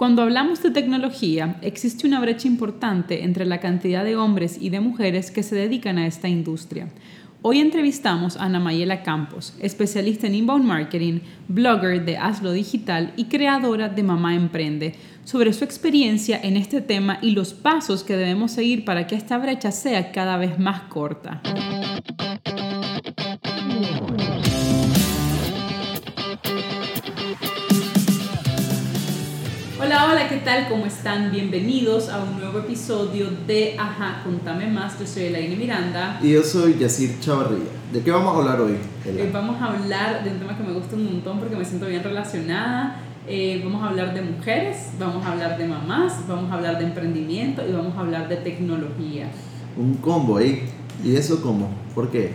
Cuando hablamos de tecnología, existe una brecha importante entre la cantidad de hombres y de mujeres que se dedican a esta industria. Hoy entrevistamos a Ana Mayela Campos, especialista en inbound marketing, blogger de Hazlo Digital y creadora de Mamá Emprende, sobre su experiencia en este tema y los pasos que debemos seguir para que esta brecha sea cada vez más corta. Hola, hola, ¿qué tal? ¿Cómo están? Bienvenidos a un nuevo episodio de Ajá, contame más. Yo soy Elaine Miranda. Y yo soy Yacir Chavarría. ¿De qué vamos a hablar hoy? Hoy vamos a hablar de un tema que me gusta un montón porque me siento bien relacionada. Eh, vamos a hablar de mujeres, vamos a hablar de mamás, vamos a hablar de emprendimiento y vamos a hablar de tecnología. Un combo ahí. ¿Y eso cómo? ¿Por qué?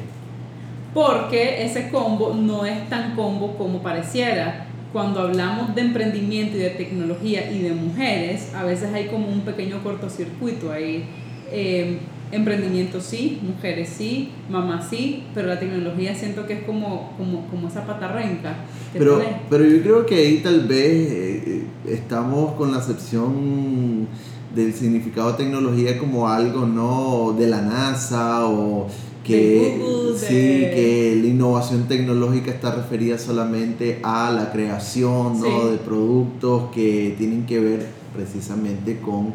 Porque ese combo no es tan combo como pareciera cuando hablamos de emprendimiento y de tecnología y de mujeres, a veces hay como un pequeño cortocircuito ahí. Eh, emprendimiento sí, mujeres sí, mamá sí, pero la tecnología siento que es como, como, como esa patarrenca. Pero, pero yo creo que ahí tal vez eh, estamos con la acepción del significado de tecnología como algo no de la NASA o que sí, que la innovación tecnológica está referida solamente a la creación de productos que tienen que ver precisamente con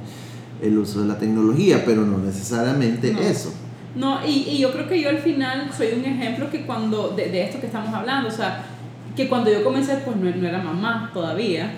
el uso de la tecnología, pero no necesariamente eso. No, y, y, yo creo que yo al final soy un ejemplo que cuando, de, de, esto que estamos hablando, o sea, que cuando yo comencé, pues no, no era mamá todavía,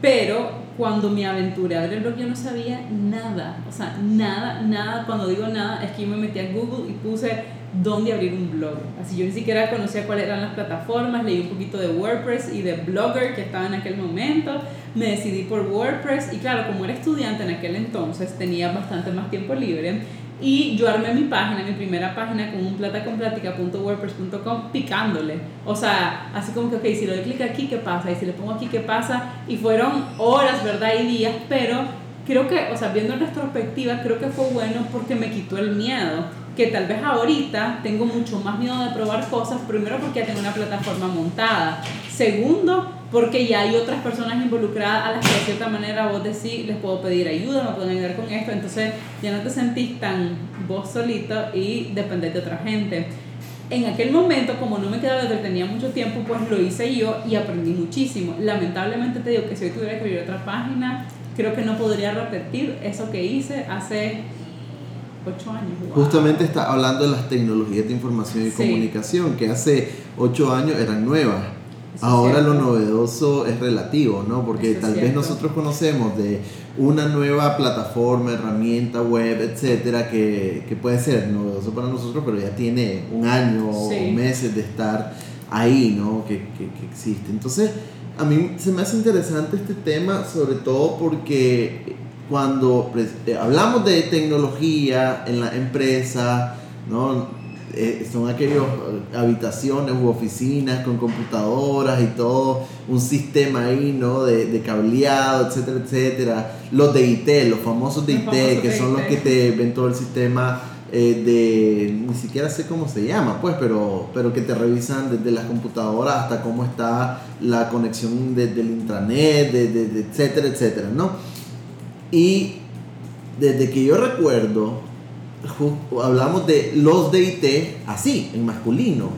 pero cuando me aventuré a ver el blog yo no sabía nada, o sea, nada, nada, cuando digo nada es que yo me metí a Google y puse dónde abrir un blog. Así yo ni siquiera conocía cuáles eran las plataformas, leí un poquito de WordPress y de Blogger que estaba en aquel momento, me decidí por WordPress y claro, como era estudiante en aquel entonces tenía bastante más tiempo libre y yo armé mi página, mi primera página con un plataconplática.wordpress.com picándole. O sea, así como que, ok, si le doy clic aquí, ¿qué pasa? Y si le pongo aquí, ¿qué pasa? Y fueron horas, ¿verdad? Y días, pero creo que, o sea, viendo en retrospectiva, creo que fue bueno porque me quitó el miedo. Que tal vez ahorita tengo mucho más miedo de probar cosas, primero porque ya tengo una plataforma montada. Segundo, porque ya hay otras personas involucradas a las que de cierta manera vos decís, les puedo pedir ayuda, me pueden ayudar con esto, entonces ya no te sentís tan vos solito y dependés de otra gente. En aquel momento, como no me quedaba tenía mucho tiempo, pues lo hice yo y aprendí muchísimo. Lamentablemente te digo que si hoy tuviera que abrir otra página, creo que no podría repetir eso que hice hace ocho años. Justamente está hablando de las tecnologías de información y comunicación, que hace ocho años eran nuevas Ahora lo novedoso es relativo, ¿no? Porque tal vez nosotros conocemos de una nueva plataforma, herramienta web, etcétera, que, que, puede ser novedoso para nosotros, pero ya tiene un año o meses de estar ahí, ¿no? Que, que, que, existe. Entonces, a mí se me hace interesante este tema, sobre todo porque cuando eh, hablamos de tecnología en la empresa, ¿no? Eh, son aquellas habitaciones u oficinas con computadoras y todo, un sistema ahí, ¿no? De, de cableado, etcétera, etcétera. Los de IT, los famosos de IT, que son los que te ven todo el sistema eh, de, ni siquiera sé cómo se llama, pues, pero, pero que te revisan desde las computadoras hasta cómo está la conexión desde el intranet, de, de, etcétera, etcétera, ¿no? Y desde que yo recuerdo, hablamos de los de IT así, en masculino.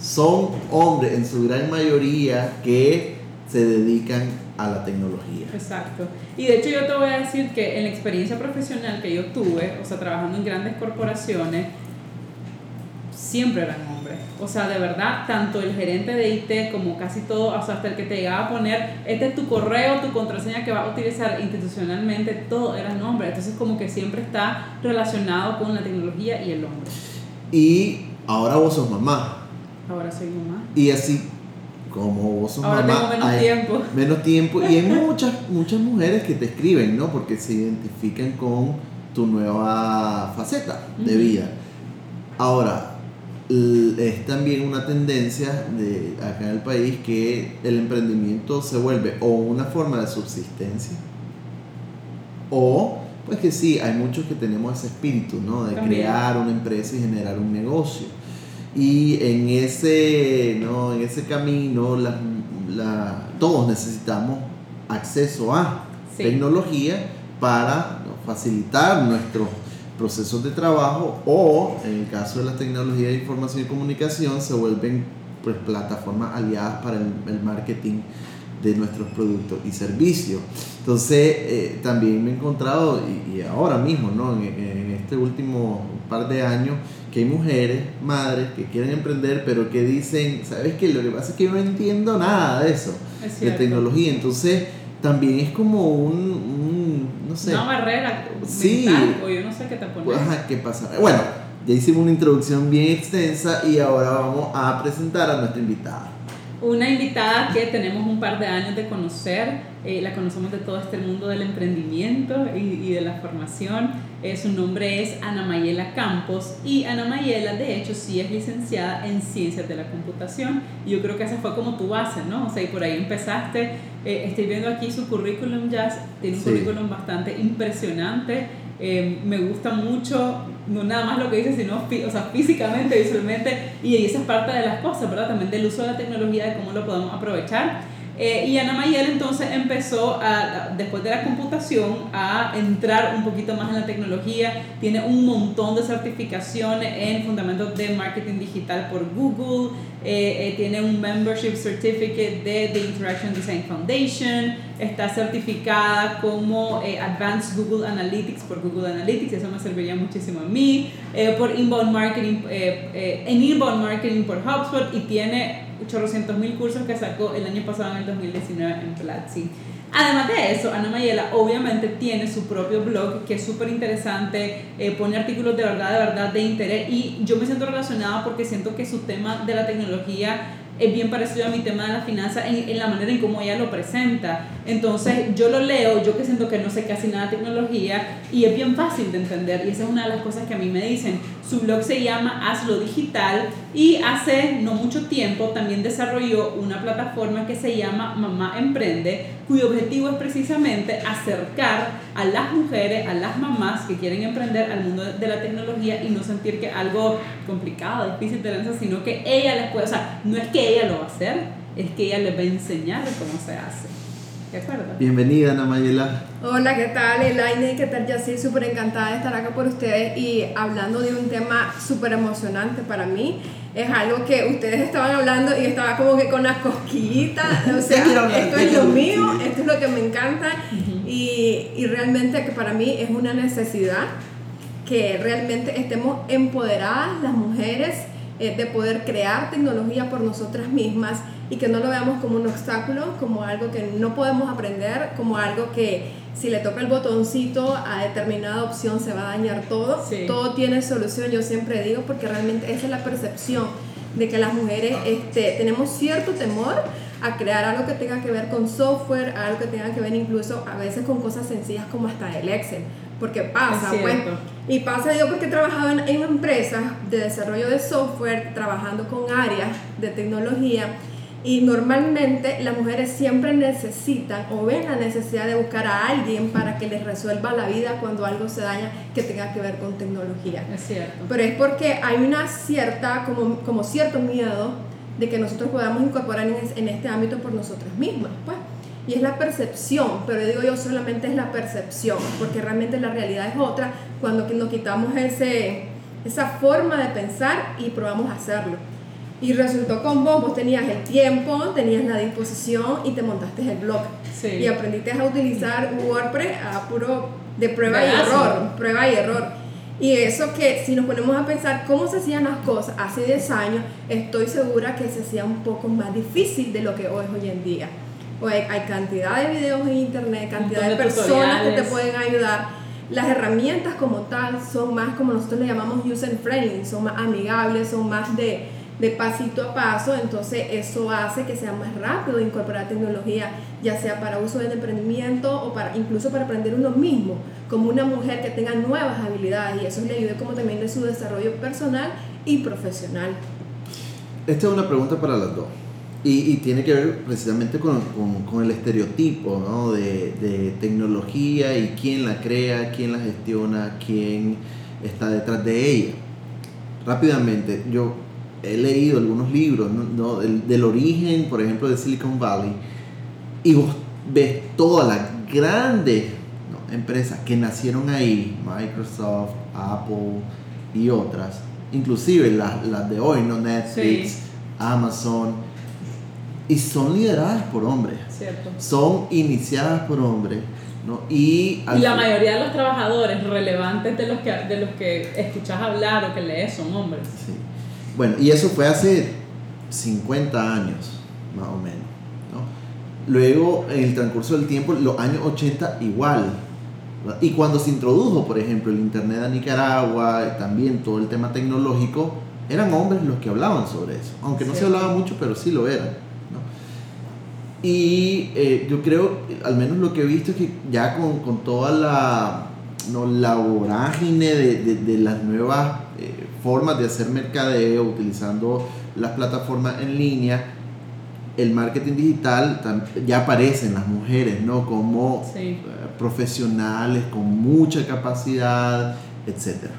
Son hombres en su gran mayoría que se dedican a la tecnología. Exacto. Y de hecho yo te voy a decir que en la experiencia profesional que yo tuve, o sea, trabajando en grandes corporaciones, siempre eran hombres. O sea, de verdad, tanto el gerente de IT como casi todo, o sea, hasta el que te llegaba a poner, este es tu correo, tu contraseña que vas a utilizar institucionalmente, todo eran hombres. Entonces, como que siempre está relacionado con la tecnología y el hombre. Y ahora vos sos mamá. Ahora soy mamá. Y así como vos sos ahora mamá, tengo menos tiempo. Menos tiempo. Y hay muchas, muchas mujeres que te escriben, ¿no? Porque se identifican con tu nueva faceta de vida. Ahora, es también una tendencia de acá en el país que el emprendimiento se vuelve o una forma de subsistencia o pues que sí, hay muchos que tenemos ese espíritu, ¿no? De crear una empresa y generar un negocio. Y en ese, ¿no? en ese camino la, la, todos necesitamos acceso a tecnología para facilitar nuestros procesos de trabajo o en el caso de las tecnologías de información y comunicación se vuelven pues, plataformas aliadas para el, marketing de nuestros productos y servicios. Entonces, eh, también me he encontrado, y, ahora mismo, ¿no? En, en, este último par de años, que hay mujeres, madres, que quieren emprender, pero que dicen, ¿sabes qué? Lo que pasa es que yo no entiendo nada de eso, de tecnología. Entonces, también es como un, no sé. Una barrera sí, mental, o yo no sé qué te pones. Pues, ¿qué pasa? Bueno, ya hicimos una introducción bien extensa y ahora vamos a presentar a nuestra invitada. Una invitada que tenemos un par de años de conocer eh, la conocemos de todo este mundo del emprendimiento y, y de la formación. Eh, su nombre es Ana Mayela Campos y Ana Mayela de hecho sí es licenciada en Ciencias de la Computación. Yo creo que esa fue como tu base, ¿no? O sea, y por ahí empezaste. Eh, estoy viendo aquí su currículum ya, tiene un currículum bastante impresionante. me gusta mucho, no nada más lo que dice, sino o sea, físicamente, visualmente, y esa es parte de las cosas, ¿verdad? También del uso de la tecnología, de cómo lo podemos aprovechar. Eh, y Ana Mayel entonces empezó, a, después de la computación, a entrar un poquito más en la tecnología. Tiene un montón de certificaciones en fundamentos de marketing digital por Google. Eh, eh, tiene un membership certificate de The Interaction Design Foundation. Está certificada como Advanced Google Analytics por Google Analytics. Eso me serviría muchísimo a mí. por Inbound Marketing, en Inbound Marketing por HubSpot. Y tiene 800 mil cursos que sacó el año pasado en el 2019 en Platzi. Además de eso, Ana Mayela obviamente tiene su propio blog que es súper interesante, eh, pone artículos de verdad, de verdad, de interés y yo me siento relacionada porque siento que su tema de la tecnología es bien parecido a mi tema de la finanza en, en, la manera en cómo ella lo presenta. Entonces yo lo leo, yo que siento que no sé casi nada de tecnología y es bien fácil de entender y esa es una de las cosas que a mí me dicen. Su blog se llama Hazlo Digital y hace no mucho tiempo también desarrolló una plataforma que se llama Mamá Emprende, cuyo objetivo es precisamente acercar a las mujeres, a las mamás que quieren emprender al mundo de la tecnología y no sentir que algo complicado, difícil de lanzar, sino que ella les puede, o sea, no es que ella lo va a hacer, es que ella les va a enseñar cómo se hace. ¿De acuerdo? Bienvenida, Ana Mayela. Hola, ¿qué tal, Elaine? ¿Qué tal, sí Súper encantada de estar acá por ustedes y hablando de un tema súper emocionante para mí. Es algo que ustedes estaban hablando y estaba como que con las cosquillitas. O sea, esto es lo mío, esto es lo que me encanta y, y realmente que para mí es una necesidad que realmente estemos empoderadas las mujeres eh, de poder crear tecnología por nosotras mismas y que no lo veamos como un obstáculo, como algo que no podemos aprender, como algo que si le toca el botoncito a determinada opción se va a dañar todo. Todo tiene solución, yo siempre digo, porque realmente esa es la percepción de que las mujeres este, tenemos cierto temor a crear algo que tenga que ver con software, algo que tenga que ver incluso a veces con cosas sencillas como hasta el Excel porque pasa, pues. Y pasa yo porque he trabajado en, en empresas de desarrollo de software, trabajando con áreas de tecnología. Y normalmente las mujeres siempre necesitan o ven la necesidad de buscar a alguien para que les resuelva la vida cuando algo se daña que tenga que ver con tecnología. Es cierto. Pero es porque hay una cierta, como, como cierto miedo de que nosotros podamos incorporar en, en este ámbito por nosotras mismas. Pues y es la percepción, pero digo yo solamente es la percepción, porque realmente la realidad es otra cuando nos quitamos ese, esa forma de pensar y probamos a hacerlo. Y resultó con vos, vos tenías el tiempo, tenías la disposición y te montaste el blog. Y aprendiste a utilizar WordPress a puro de prueba y error, prueba y error. Y eso que si nos ponemos a pensar cómo se hacían las cosas hace 10 años, estoy segura que se hacía un poco más difícil de lo que hoy es hoy en día hay, cantidad de videos en internet, cantidad de, personas que te pueden ayudar. Las herramientas como tal son más, como nosotros le llamamos user friendly, son más amigables, son más de, de pasito a paso, entonces eso hace que sea más rápido incorporar tecnología, ya sea para uso del emprendimiento o para incluso para aprender uno mismo, como una mujer que tenga nuevas habilidades y eso le ayude como también de su desarrollo personal y profesional. Esta es una pregunta para las dos. Y, tiene que ver precisamente con, con, el estereotipo ¿no? de, de, tecnología y quién la crea, quién la gestiona, quién está detrás de ella. Rápidamente, yo he leído algunos libros ¿no? del, del, origen, por ejemplo, de Silicon Valley, y vos ves toda la grandes empresas que nacieron ahí, Microsoft, Apple y otras, inclusive las, las de hoy, ¿no? Netflix, Amazon, y son lideradas por hombres. Cierto. Son iniciadas por hombres. ¿no? Y, y la mayoría de los trabajadores relevantes de los que, de los que escuchas hablar o que lees son hombres. Sí. Bueno, y eso fue hace 50 años, más o menos. ¿no? Luego, en el transcurso del tiempo, los años 80 igual. Y cuando se introdujo, por ejemplo, el Internet a Nicaragua, también todo el tema tecnológico, eran hombres los que hablaban sobre eso. Aunque no se hablaba mucho, pero sí lo eran. Y eh, yo creo, al menos lo que he visto es que ya con, con toda la, no, la vorágine de, de, de las nuevas eh, formas de hacer mercadeo, utilizando las plataformas en línea, el marketing digital ya aparecen las mujeres, ¿no? Como Sí. eh, profesionales con mucha capacidad, etc.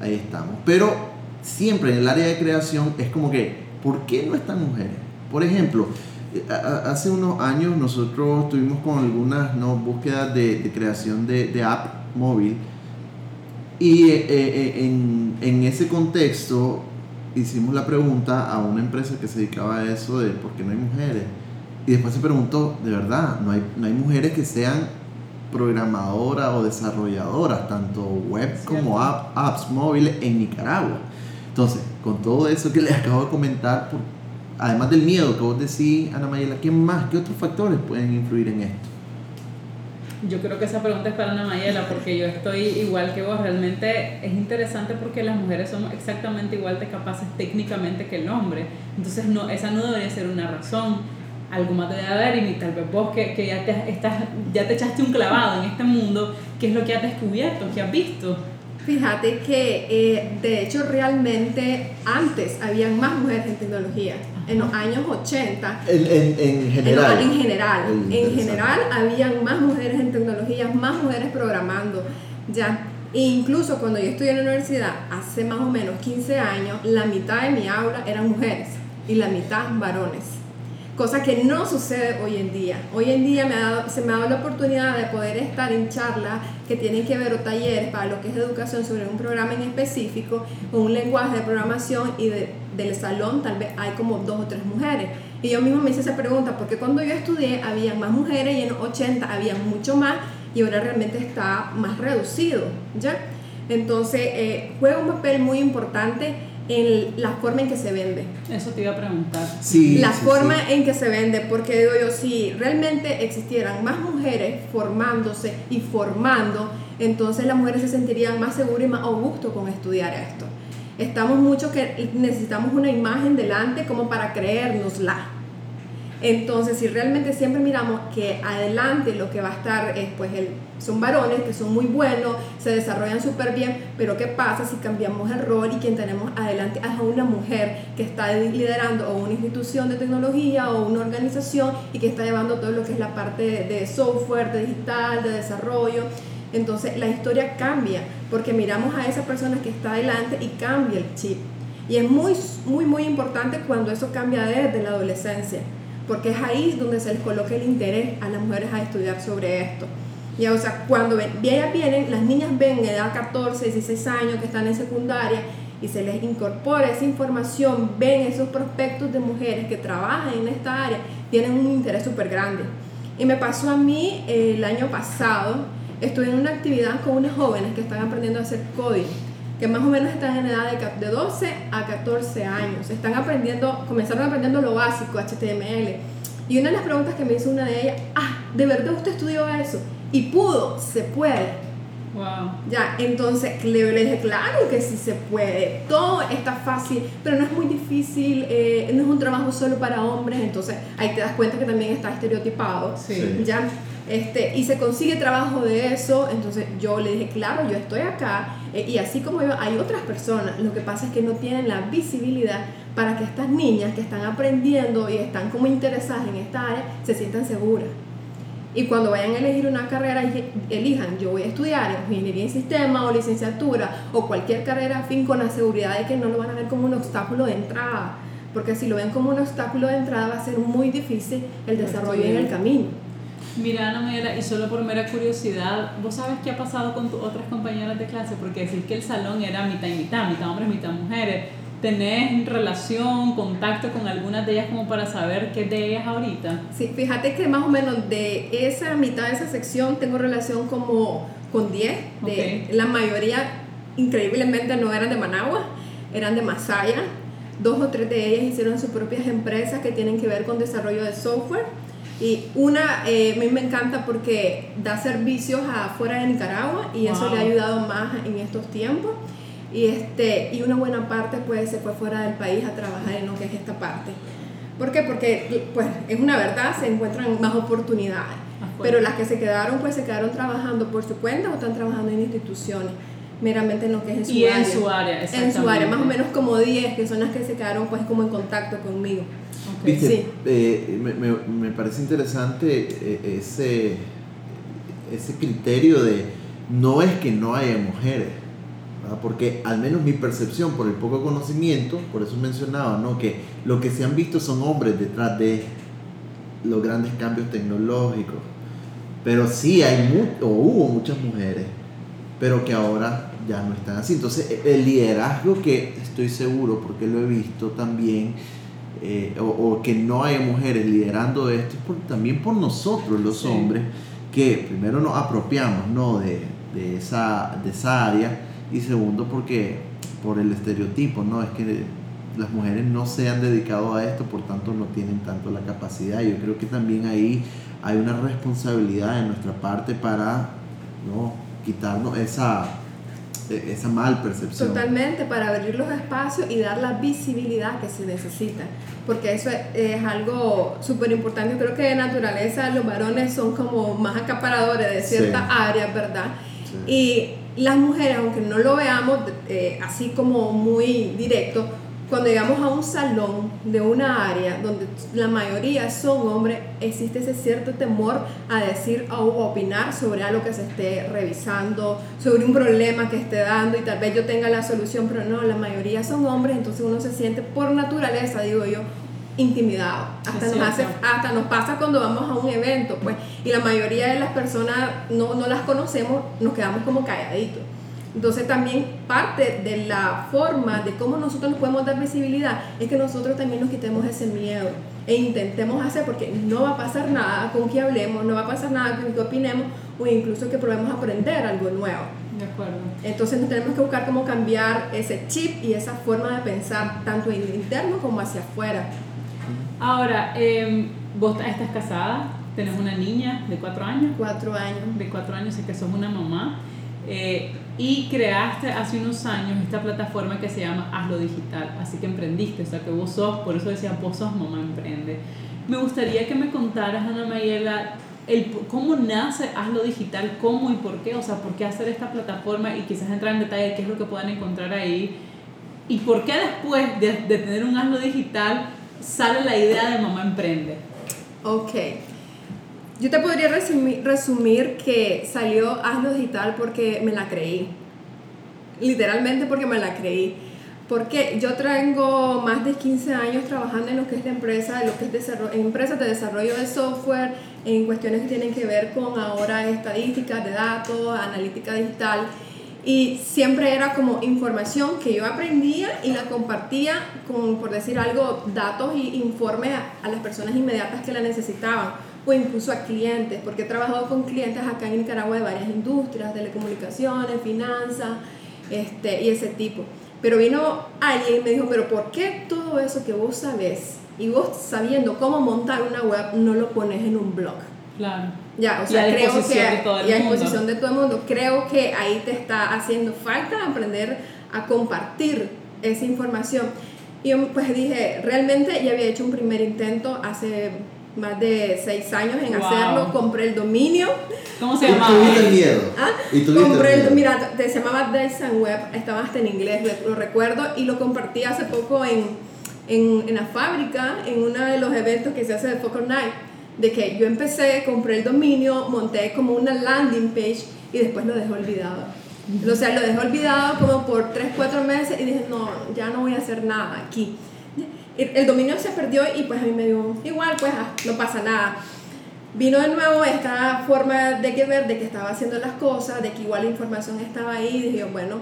Ahí estamos. Pero siempre en el área de creación es como que, ¿por qué no están mujeres? Por ejemplo, eh, hace unos años nosotros estuvimos con algunas ¿no? búsquedas de, de creación de, de app móvil y eh, eh, en, en ese contexto hicimos la pregunta a una empresa que se dedicaba a eso de por qué no hay mujeres. Y después se preguntó, de verdad, no hay, no hay mujeres que sean programadoras o desarrolladoras, tanto web como app- apps móviles en Nicaragua. Entonces, con todo eso que les acabo de comentar, por- además del miedo que vos decís, Ana Mayela, ¿qué más, qué otros factores pueden influir en esto? Yo creo que esa pregunta es para Ana Mayela porque yo estoy igual que vos. Realmente es interesante porque las mujeres somos exactamente igual de capaces técnicamente que el hombre. Entonces no, esa no debería ser una razón. Algo más debe haber y tal vez vos que, que ya, te, estás, ya te echaste un clavado en este mundo, ¿qué es lo que has descubierto? ¿Qué has visto? Fíjate que eh, de hecho realmente antes habían más mujeres en tecnología. En los años 80 En, en, en En, general. en general, en general habían más mujeres en tecnología, más mujeres programando, ya. E incluso cuando yo estudié en la universidad, hace más o menos 15 años, la mitad de mi aula eran mujeres y la mitad varones. Cosa que no sucede hoy en día. Hoy en día me ha dado- se me ha dado la oportunidad de poder estar en charlas que tienen que ver o talleres para lo que es educación sobre un programa en específico, con un lenguaje de programación y de- del salón tal vez hay como dos o tres mujeres. Y yo mismo me hice esa pregunta, porque cuando yo estudié había más mujeres y en los 80 había mucho más y ahora realmente está más reducido, ¿ya? Entonces eh, juega un papel muy importante en la forma en que se vende Eso te iba a preguntar. Sí, la sí, forma sí. en que se vende, porque digo yo, si realmente existieran más mujeres formándose y formando, entonces las mujeres se sentirían más seguras y más a gusto con estudiar esto. Estamos mucho que necesitamos una imagen delante como para creérnosla. Entonces, si realmente siempre miramos que adelante lo que va a estar es, pues, el, son varones que son muy buenos, se desarrollan súper bien, pero ¿qué pasa si cambiamos el rol y quien tenemos adelante es a una mujer que está liderando o una institución de tecnología o una organización y que está llevando todo lo que es la parte de, software, de digital, de desarrollo? Entonces, la historia cambia porque miramos a esa persona que está adelante y cambia el chip. Y es muy, muy, muy importante cuando eso cambia desde la adolescencia porque es ahí donde se les coloca el interés a las mujeres a estudiar sobre esto. Ya, o sea, cuando ven, ellas vienen, las niñas ven en edad 14, 16 años que están en secundaria y se les incorpora esa información, ven esos prospectos de mujeres que trabajan en esta área, tienen un interés súper grande. Y me pasó a mí eh, el año pasado, estuve en una actividad con unas jóvenes que están aprendiendo a hacer código que más o menos están en edad de, de 12 a 14 años. Están aprendiendo, comenzaron aprendiendo lo básico, HTML. Y una de las preguntas que me hizo una de ellas, ah, ¿de verdad usted estudió eso? Y pudo, se puede. Wow. Ya, entonces le, le dije, claro que sí se puede, todo está fácil, pero no es muy difícil, eh, no es un trabajo solo para hombres, entonces ahí te das cuenta que también está estereotipado. Sí. Ya, este, y se consigue trabajo de eso, entonces yo le dije, claro, yo estoy acá, eh, y así como yo, hay otras personas, lo que pasa es que no tienen la visibilidad para que estas niñas que están aprendiendo y están como interesadas en esta área, se sientan seguras. Y cuando vayan a elegir una carrera, elijan, yo voy a estudiar ingeniería en sistema o licenciatura o cualquier carrera afín con la seguridad de que no lo van a ver como un obstáculo de entrada. Porque si lo ven como un obstáculo de entrada va a ser muy difícil el desarrollo en el camino. Mira, Ana y solo por mera curiosidad, ¿vos sabes qué ha pasado con tus otras compañeras de clase? Porque decir que el salón era mitad y mitad, mitad hombres, mitad mujeres. ¿Tenés relación, contacto con algunas de ellas como para saber qué de ellas ahorita? Sí, fíjate que más o menos de esa mitad de esa sección tengo relación como con 10. De, La mayoría, increíblemente, no eran de Managua, eran de Masaya. Dos o tres de ellas hicieron sus propias empresas que tienen que ver con desarrollo de software y una, eh, a mí me encanta porque da servicios afuera de Nicaragua y eso le ha ayudado más en estos tiempos. Y, este, y una buena parte pues se fue fuera del país a trabajar en lo que es esta parte. ¿Por qué? Porque pues es una verdad, se encuentran más oportunidades. Pero las que se quedaron pues se quedaron trabajando por su cuenta o están trabajando en instituciones meramente en lo que es en su y área. en su área, En su área, más o menos como 10 que son las que se quedaron pues como en contacto conmigo. Viste, eh, me, me, me, parece interesante eh, ese, ese criterio de no es que no haya mujeres, porque al menos mi percepción por el poco conocimiento, por eso mencionaba, ¿no? que lo que se han visto son hombres detrás de los grandes cambios tecnológicos, pero sí hay o hubo muchas mujeres, pero que ahora ya no están así. Entonces el liderazgo que estoy seguro, porque lo he visto también, eh, o, que no haya mujeres liderando esto, es también por nosotros los hombres, que primero nos apropiamos ¿no? de, de, esa, de esa área y segundo porque por el estereotipo, ¿no? es que las mujeres no se han dedicado a esto, por tanto no tienen tanto la capacidad. Yo creo que también ahí hay una responsabilidad de nuestra parte para ¿no? quitarnos esa esa mal percepción. Totalmente, para abrir los espacios y dar la visibilidad que se necesita, porque eso es, algo súper importante. Creo que de naturaleza los varones son como más acaparadores de ciertas áreas, ¿verdad? Y las mujeres, aunque no lo veamos eh, así como muy directo, cuando llegamos a un salón de una área donde la mayoría son hombres, existe ese cierto temor a decir o opinar sobre algo que se esté revisando, sobre un problema que esté dando y tal vez yo tenga la solución, pero no, la mayoría son hombres, entonces uno se siente por naturaleza, digo yo, intimidado. Hasta nos, hace, hasta nos pasa cuando vamos a un evento, pues, y la mayoría de las personas no, no las conocemos, nos quedamos como calladitos. Entonces también parte de la forma de cómo nosotros nos podemos dar visibilidad es que nosotros también nos quitemos ese miedo e intentemos hacer porque no va a pasar nada con que hablemos, no va a pasar nada con que opinemos o incluso que probemos aprender algo nuevo. De acuerdo. Entonces nos tenemos que buscar cómo cambiar ese chip y esa forma de pensar tanto en interno como hacia afuera. Ahora, eh, vos estás casada, tenés una niña de cuatro años. Cuatro años. De cuatro años, y que sos una mamá. Eh, y creaste hace unos años esta plataforma que se llama Hazlo Digital, así que emprendiste, o sea que vos sos, por eso decía, vos sos mamá emprende. Me gustaría que me contaras, Ana Mayela, el, cómo nace Hazlo Digital, cómo y por qué, o sea, por qué hacer esta plataforma y quizás entrar en detalle de qué es lo que puedan encontrar ahí y por qué después de, tener un Hazlo Digital sale la idea de mamá emprende. Ok. Yo te podría resumir, resumir que salió Hazlo Digital porque me la creí. Literalmente porque me la creí. Porque yo tengo más de 15 años trabajando en lo que es la empresa, en lo que es empresas de desarrollo de software, en cuestiones que tienen que ver con ahora estadísticas de datos, analítica digital. Y siempre era como información que yo aprendía y la compartía con, por decir algo, datos y informes a, a las personas inmediatas que la necesitaban o incluso a clientes, porque he trabajado con clientes acá en Nicaragua de varias industrias, telecomunicaciones, finanzas este, y ese tipo. Pero vino alguien y me dijo, pero ¿por qué todo eso que vos sabés y vos sabiendo cómo montar una web no lo pones en un blog? Claro. Ya, o sea, creo que y a disposición de todo el mundo. Creo que ahí te está haciendo falta aprender a compartir esa información. Y yo pues dije, realmente ya había hecho un primer intento hace más de seis años en hacerlo, compré el dominio. ¿Cómo se llamaba? ¿Tuviste miedo? ¿Ah? ¿Y compré el, mira, se llamaba Dyson Web, estaba hasta en inglés, lo recuerdo, y lo compartí hace poco en, en, en, la fábrica, en uno de los eventos que se hace de Focus Night, de que yo empecé, compré el dominio, monté como una landing page y después lo dejé olvidado. O sea, lo dejé olvidado como por 3, 4 meses y dije, no, ya no voy a hacer nada aquí el dominio se perdió y pues a mí me dio igual, pues ah, no pasa nada. vino de nuevo esta forma de que ver, de que estaba haciendo las cosas, de que igual la información estaba ahí, y dije, bueno,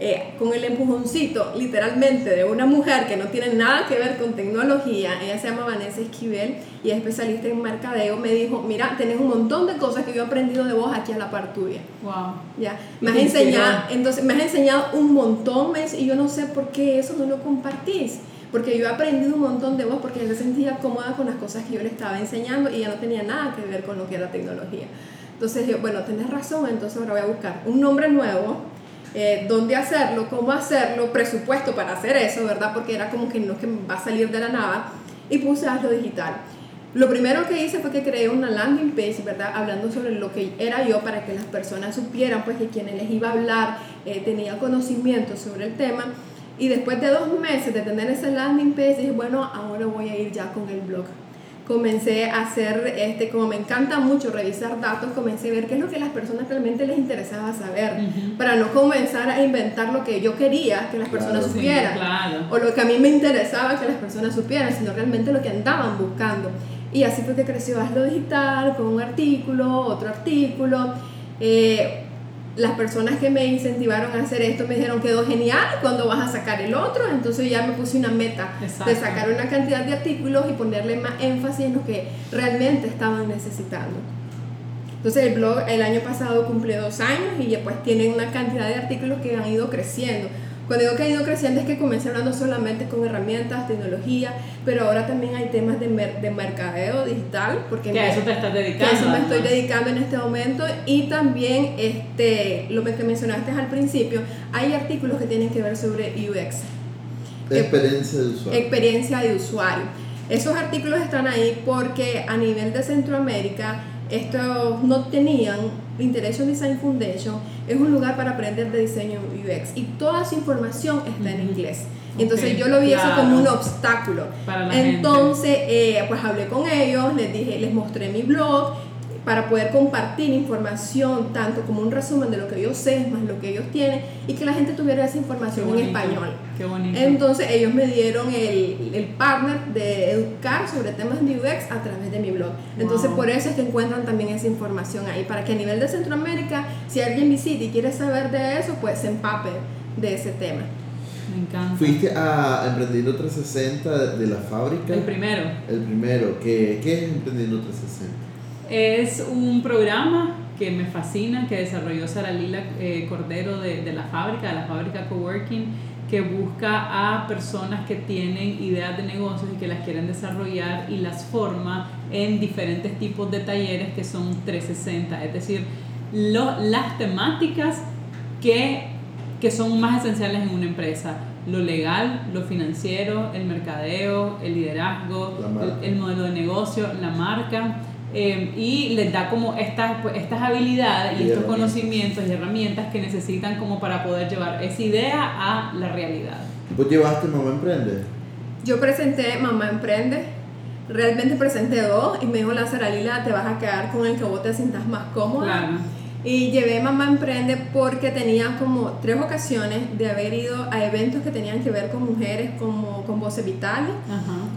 eh, con el empujoncito literalmente de una mujer que no tiene nada que ver con tecnología, ella se llama Vanessa Esquivel y es especialista en mercadeo, me dijo, mira, tenés un montón de cosas que yo he aprendido de vos aquí a la par tuya. Wow. Ya, me has enseñado, entonces me has enseñado un montón, y yo no sé por qué eso no lo compartís porque yo he aprendido un montón de vos porque yo me sentía cómoda con las cosas que yo le estaba enseñando y ya no tenía nada que ver con lo que era tecnología. Entonces yo, bueno, tenés razón, entonces ahora voy a buscar un nombre nuevo, eh, dónde hacerlo, cómo hacerlo, presupuesto para hacer eso, ¿verdad? Porque era como que no que va a salir de la nada y puse hazlo digital. Lo primero que hice fue que creé una landing page, ¿verdad? Hablando sobre lo que era yo para que las personas supieran, pues, que quienes les iba a hablar eh, tenía conocimiento sobre el tema y después de dos meses de tener ese landing page, dije, bueno, ahora voy a ir ya con el blog. Comencé a hacer, este, como me encanta mucho revisar datos, comencé a ver qué es lo que a las personas realmente les interesaba saber, para no comenzar a inventar lo que yo quería que las personas supieran, o lo que a mí me interesaba que las personas supieran, sino realmente lo que andaban buscando. Y así fue que creció Hazlo Digital, con un artículo, otro artículo. Eh, las personas que me incentivaron a hacer esto me dijeron quedó genial cuando vas a sacar el otro entonces ya me puse una meta de sacar una cantidad de artículos y ponerle más énfasis en lo que realmente estaban necesitando. Entonces el blog el año pasado cumplió dos años y ya pues tienen una cantidad de artículos que han ido creciendo cuando digo que ha ido creciendo es que comencé hablando solamente con herramientas, tecnología, pero ahora también hay temas de, de mercadeo digital. Porque que a eso te estás dedicando. Que a eso me estoy dedicando en este momento. Y también este, lo que mencionaste al principio, hay artículos que tienen que ver sobre UX. Experiencia de usuario. Experiencia de usuario. Esos artículos están ahí porque a nivel de Centroamérica estos no tenían Interaction Design Foundation es un lugar para aprender de diseño UX y toda su información está en inglés. Entonces yo lo vi eso como un obstáculo. Entonces, eh, pues hablé con ellos, les dije, les mostré mi blog para poder compartir información, tanto como un resumen de lo que yo sé, más lo que ellos tienen, y que la gente tuviera esa información en español. Qué bonito. Entonces ellos me dieron el, el, partner de educar sobre temas de UX a través de mi blog. Entonces por eso es que encuentran también esa información ahí, para que a nivel de Centroamérica, si alguien visita y quiere saber de eso, pues se empape de ese tema. Me encanta. ¿Fuiste a Emprendiendo 360 de la fábrica? El primero. El primero. ¿Qué, qué es Emprendiendo 360? Es un programa que me fascina, que desarrolló Sara Lila eh, Cordero de, de, la fábrica, de la fábrica Coworking, que busca a personas que tienen ideas de negocios y que las quieren desarrollar y las forma en diferentes tipos de talleres que son 360, es decir, lo, las temáticas que, que son más esenciales en una empresa. Lo legal, lo financiero, el mercadeo, el liderazgo, el, el, modelo de negocio, la marca. Em, y les da como estas, pues, estas habilidades y, estos conocimientos y herramientas que necesitan como para poder llevar esa idea a la realidad. ¿Vos llevaste Mamá Emprende? Yo presenté Mamá Emprende, realmente presenté dos y me dijo la Lila, te vas a quedar con el que vos te sientas más cómoda. Claro y llevé Mamá Emprende porque tenía como tres ocasiones de haber ido a eventos que tenían que ver con mujeres, como con Voces Vitales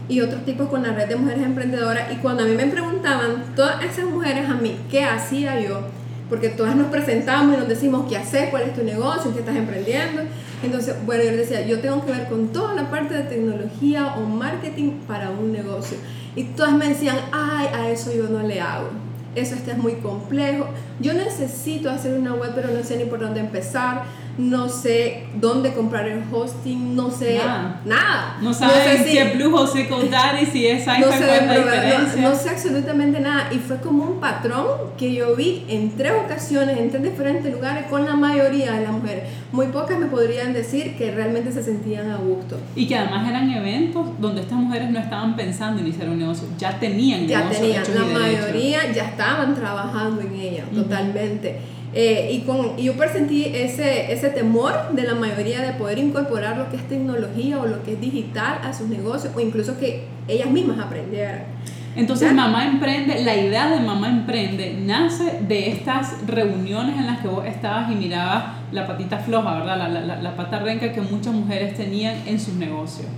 y otros tipos con la red de mujeres emprendedoras. Y cuando a mí me preguntaban, todas esas mujeres a mí, ¿qué hacía yo? Porque todas nos presentamos y nos decimos qué haces, cuál es tu negocio, qué estás emprendiendo. Entonces, bueno, yo les decía, yo tengo que ver con toda la parte de tecnología o marketing para un negocio. Y todas me decían, ay, a eso yo no le hago eso este es muy complejo. Yo necesito hacer una web, pero no sé ni por dónde empezar no sé dónde comprar el hosting, no sé nada. No saben si, es Blue o si es si es no sé, no, sé absolutamente nada. Y fue como un patrón que yo vi en tres ocasiones, en tres diferentes lugares, con la mayoría de las mujeres. Muy pocas me podrían decir que realmente se sentían a gusto. Y que además eran eventos donde estas mujeres no estaban pensando en iniciar un negocio, ya tenían Ya tenían, la mayoría ya estaban trabajando en ella, totalmente. Eh, y, con, y yo presentí ese, ese temor de la mayoría de poder incorporar lo que es tecnología o lo que es digital a sus negocios o incluso que ellas mismas aprendieran. Entonces, Mamá Emprende, la idea de Mamá Emprende nace de estas reuniones en las que vos estabas y mirabas la patita floja, ¿verdad? La, la, la pata renca que muchas mujeres tenían en sus negocios.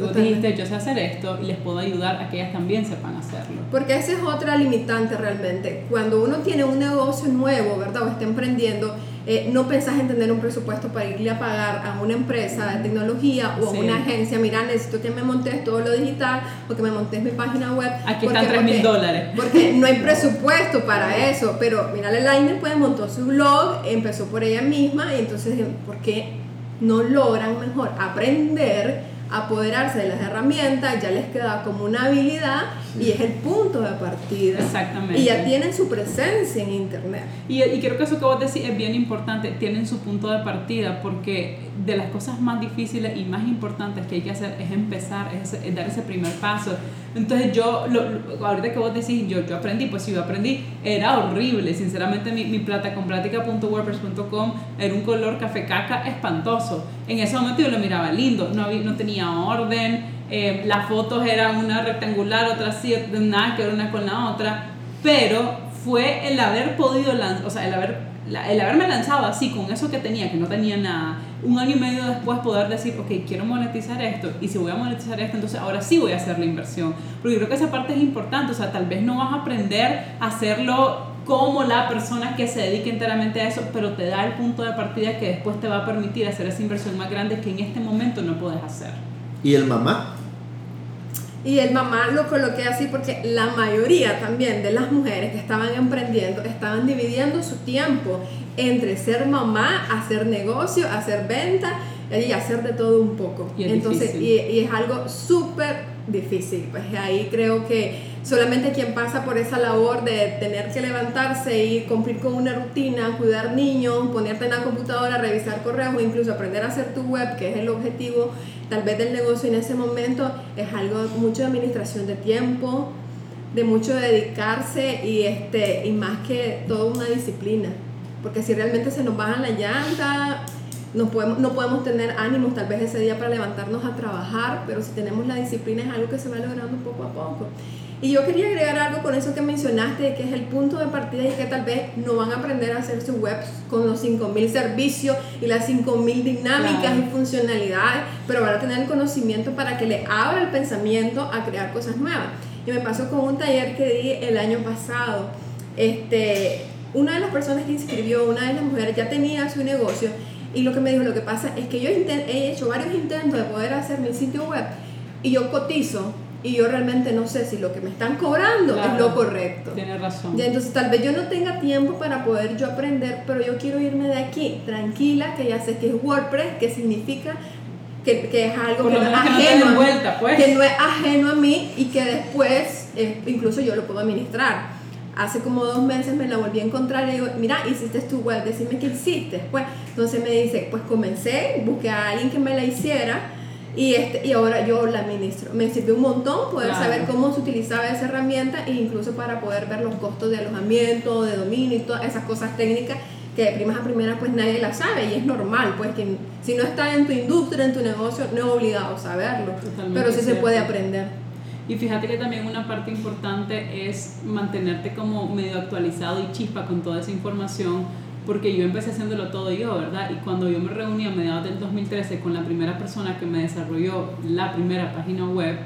Vos dijiste, yo sé hacer esto y les puedo ayudar a que ellas también sepan hacerlo. Porque esa es otra limitante realmente. Cuando uno tiene un negocio nuevo, ¿verdad? O está emprendiendo, eh, no pensás en tener un presupuesto para irle a pagar a una empresa de tecnología o a una agencia, mira, necesito que me montes todo lo digital o que me montes mi página web. Aquí están 3 mil dólares. Porque no hay presupuesto para eso, pero mira, Lainer pues montó su blog, empezó por ella misma y entonces, ¿por qué no logran mejor aprender? Apoderarse de las herramientas, ya les queda como una habilidad y es el punto de partida. Exactamente. Y ya tienen su presencia en Internet. Y, y creo que eso que vos decís es bien importante, tienen su punto de partida porque de las cosas más difíciles y más importantes que hay que hacer es empezar, es, dar ese primer paso. Entonces yo, lo, ahorita que vos decís, yo, yo aprendí, pues si yo aprendí, era horrible, sinceramente mi, mi plata con plática.wordpress.com era un color café caca espantoso. En ese momento yo lo miraba lindo, no, había, no tenía orden, eh, las fotos eran una rectangular, otra así, nada que ver una con la otra, pero fue el haber podido lanzar, o sea, el haber el haberme lanzado así con eso que tenía, que no tenía nada, un año y medio después poder decir, ok, quiero monetizar esto, y si voy a monetizar esto, entonces ahora sí voy a hacer la inversión. Porque creo que esa parte es importante, o sea, tal vez no vas a aprender a hacerlo como la persona que se dedique enteramente a eso, pero te da el punto de partida que después te va a permitir hacer esa inversión más grande que en este momento no puedes hacer. ¿Y el mamá? Y el mamá lo coloqué así porque la mayoría también de las mujeres que estaban emprendiendo estaban dividiendo su tiempo entre ser mamá, hacer negocio, hacer venta y hacer de todo un poco. Y Entonces, y, y, es algo súper difícil. Pues ahí creo que solamente quien pasa por esa labor de tener que levantarse y cumplir con una rutina, cuidar niños, ponerte en la computadora, revisar correos o incluso aprender a hacer tu web, que es el objetivo tal vez del negocio en ese momento, es algo mucho de administración de tiempo, de mucho dedicarse y, este, y más que todo una disciplina. Porque si realmente se nos bajan la llanta, no podemos, no podemos tener ánimos tal vez ese día para levantarnos a trabajar, pero si tenemos la disciplina es algo que se va logrando poco a poco. Y yo quería agregar algo con eso que mencionaste, que es el punto de partida y que tal vez no van a aprender a hacer su web con los 5.000 servicios y las 5.000 dinámicas y funcionalidades, pero van a tener el conocimiento para que le abra el pensamiento a crear cosas nuevas. Y me pasó con un taller que di el año pasado. Este, una de las personas que inscribió, una de las mujeres, ya tenía su negocio y lo que me dijo, lo que pasa es que yo he hecho varios intentos de poder hacer mi sitio web y yo cotizo y yo realmente no sé si lo que me están cobrando es lo correcto. Tiene razón. Y entonces tal vez yo no tenga tiempo para poder yo aprender, pero yo quiero irme de aquí tranquila, que ya sé que es WordPress, que significa que, que es algo que no es, ajeno, vuelta, pues. que no es ajeno a mí y que después eh, incluso yo lo puedo administrar hace como dos meses me la volví a encontrar y digo, mira, hiciste tu web, decime qué hiciste. Pues, entonces me dice, pues comencé, busqué a alguien que me la hiciera y, este, y ahora yo la administro. Me sirvió un montón poder saber cómo se utilizaba esa herramienta e incluso para poder ver los costos de alojamiento, de dominio y todas esas cosas técnicas que de primas a primeras pues nadie la sabe y es normal, pues que si no está en tu industria, en tu negocio, no es obligado saberlo, pero sí se puede aprender. Y fíjate que también una parte importante es mantenerte como medio actualizado y chispa con toda esa información, porque yo empecé haciéndolo todo yo, ¿verdad? Y cuando yo me reuní a mediados del 2013 con la primera persona que me desarrolló la primera página web,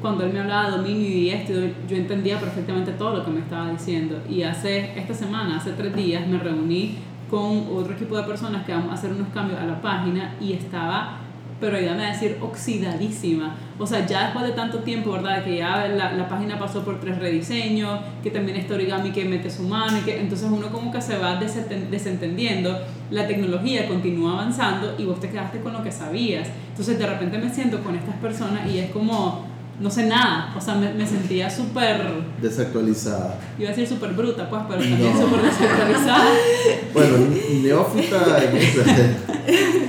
cuando él me hablaba de dominio y esto, yo entendía perfectamente todo lo que me estaba diciendo. Y hace esta semana, hace tres días, me reuní con otro equipo de personas que vamos a hacer unos cambios a la página y estaba pero ayúdame a decir oxidadísima. O sea, ya después de tanto tiempo, ¿verdad? Que ya la, la página pasó por tres rediseños, que también está origami que mete su mano, y que entonces uno como que se va desentendiendo, la tecnología continúa avanzando y vos te quedaste con lo que sabías. Entonces de repente me siento con estas personas y es como, no sé nada, o sea, me, me sentía súper... Desactualizada. Iba a decir súper bruta, pues, pero también súper desactualizada. bueno, neófita en ese...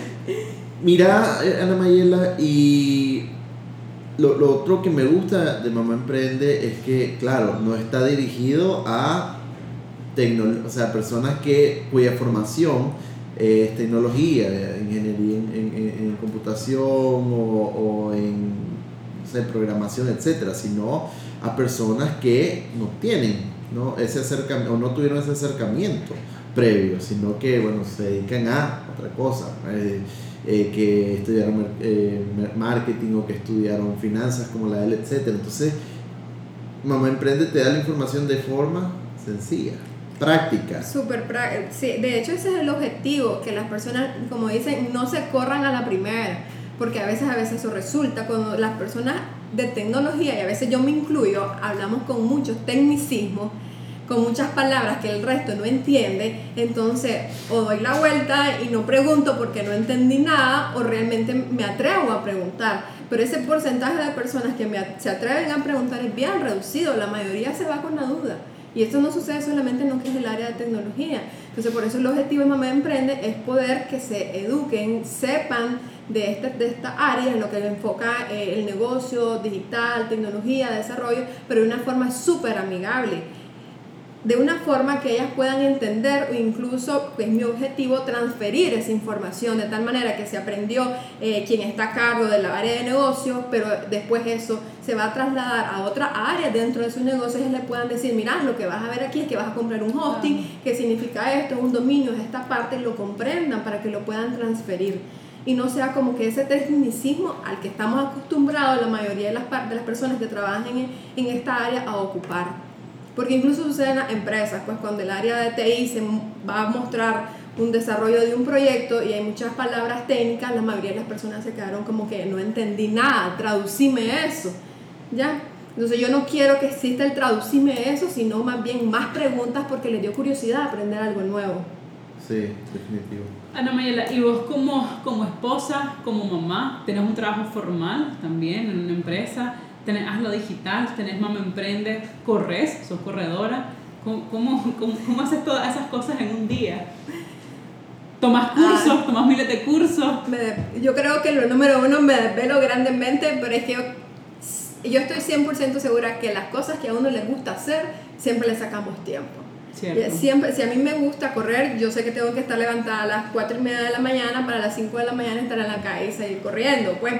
Mira, Ana Mayela, y lo, lo, otro que me gusta de Mamá Emprende es que, claro, no está dirigido a o sea, personas que, cuya formación es tecnología, ingeniería en, en, computación o, o en programación, etcétera, sino a personas que no tienen ¿no? ese acercamiento o no tuvieron ese acercamiento previo, sino que, bueno, se dedican a otra cosa. Eh, eh, que estudiaron eh, marketing o que estudiaron finanzas como la de él, etc. Entonces, Mamá Emprende te da la información de forma sencilla, práctica. Súper práctica. Sí, de hecho ese es el objetivo, que las personas, como dicen, no se corran a la primera, porque a veces, a veces eso resulta, cuando las personas de tecnología, y a veces yo me incluyo, hablamos con muchos tecnicismos, con muchas palabras que el resto no entiende, entonces o doy la vuelta y no pregunto porque no entendí nada o realmente me atrevo a preguntar. Pero ese porcentaje de personas que se atreven a preguntar es bien reducido, la mayoría se va con la duda. Y esto no sucede solamente en lo que es el área de tecnología. Entonces, por eso el objetivo de Mamá Emprende es poder que se eduquen, sepan de esta, de esta área en lo que enfoca eh, el negocio, digital, tecnología, desarrollo, pero de una forma súper amigable de una forma que ellas puedan entender o incluso, es mi objetivo, transferir esa información de tal manera que se aprendió eh, quien está a cargo de la área de negocio, pero después eso se va a trasladar a otra área dentro de su negocio y le puedan decir, mira, lo que vas a ver aquí es que vas a comprar un hosting, que significa esto, es un dominio, es esta parte, lo comprendan para que lo puedan transferir y no sea como que ese tecnicismo al que estamos acostumbrados la mayoría de las, de las personas que trabajan en, en esta área a ocupar. Porque incluso sucede en las empresas, pues cuando el área de TI se va a mostrar un desarrollo de un proyecto y hay muchas palabras técnicas, la mayoría de las personas se quedaron como que no entendí nada, traducime eso, ¿ya? Entonces yo no quiero que exista el traducime eso, sino más bien más preguntas porque les dio curiosidad aprender algo nuevo. Sí, definitivo. Ana Mayela, ¿y vos como, como esposa, como mamá, tenés un trabajo formal también en una empresa? Tenés Hazlo Digital, tenés Mama Emprende, corres, sos corredora. ¿Cómo, cómo, cómo, haces todas esas cosas en un día? ¿Tomas cursos? ¿Tomas miles de cursos? yo creo que lo número uno me desvelo grandemente, pero es que yo, yo estoy 100% segura que las cosas que a uno le gusta hacer, siempre le sacamos tiempo. Cierto. Siempre, si a mí me gusta correr, yo sé que tengo que estar levantada a las 4 y media de la mañana para las 5 de la mañana estar en la calle y seguir corriendo. Pues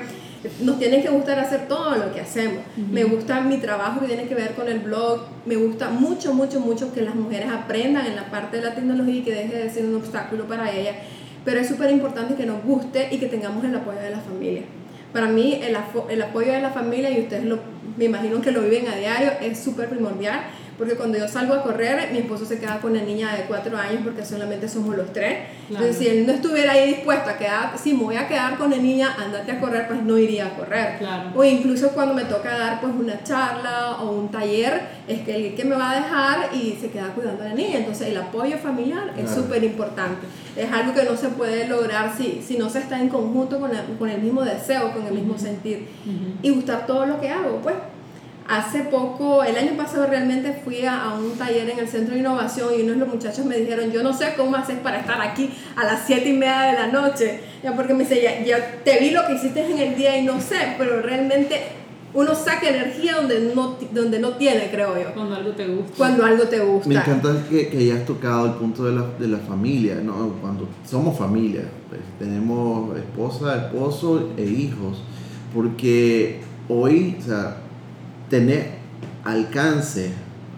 nos tiene que gustar hacer todo lo que hacemos. Me gusta mi trabajo que tiene que ver con el blog. Me gusta mucho, mucho, mucho que las mujeres aprendan en la parte de la tecnología y que deje de ser un obstáculo para ellas. Pero es súper importante que nos guste y que tengamos el apoyo de la familia. Para mí el, el apoyo de la familia, y ustedes lo, me imagino que lo viven a diario, es súper primordial porque cuando yo salgo a correr, mi esposo se queda con la niña de cuatro años porque solamente somos los tres. Entonces, si él no estuviera ahí dispuesto a quedar, si me voy a quedar con la niña, andate a correr, pues no iría a correr. O incluso cuando me toca dar pues una charla o un taller, es que el que me va a dejar y se queda cuidando a la niña. Entonces, el apoyo familiar es súper importante. Es algo que no se puede lograr si, si no se está en conjunto con el, con el mismo deseo, con el mismo sentir. Y gustar todo lo que hago, pues. Hace poco, el año pasado realmente fui a, un taller en el Centro de Innovación y unos de los muchachos me dijeron, yo no sé cómo haces para estar aquí a las 7 y media de la noche, ya porque me dice, ya, ya, te vi lo que hiciste en el día y no sé, pero realmente uno saca energía donde no, donde no tiene, creo yo. Cuando algo te gusta. Cuando algo te gusta. Me encanta que, que hayas tocado el punto de la, de la familia, ¿no? Cuando somos familia, pues, tenemos esposa, esposo e hijos, porque hoy, o sea, tener alcance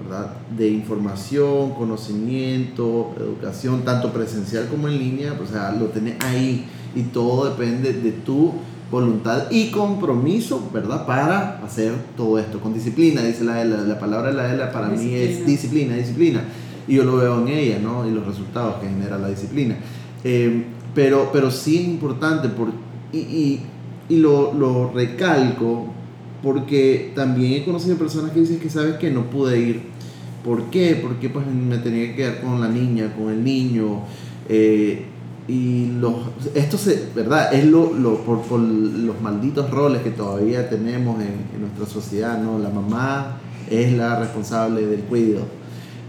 ¿verdad? de información, conocimiento, educación, tanto presencial como en línea, pues, o sea, lo tenés ahí y todo depende de tu voluntad y compromiso, ¿verdad? Para hacer todo esto con disciplina, dice la, la, la palabra de la, la para mí es disciplina, disciplina. Y yo lo veo en ella, ¿no? Y los resultados que genera la disciplina. Eh, pero, pero sí es importante, por, y, y, y lo, lo recalco, porque también he conocido personas que dicen que sabes que no pude ir. ¿Por qué? Porque pues me tenía que quedar con la niña, con el niño. Eh, y los, esto se, ¿verdad? Es lo, lo por, por, los malditos roles que todavía tenemos en, nuestra sociedad, ¿no? La mamá es la responsable del cuidado.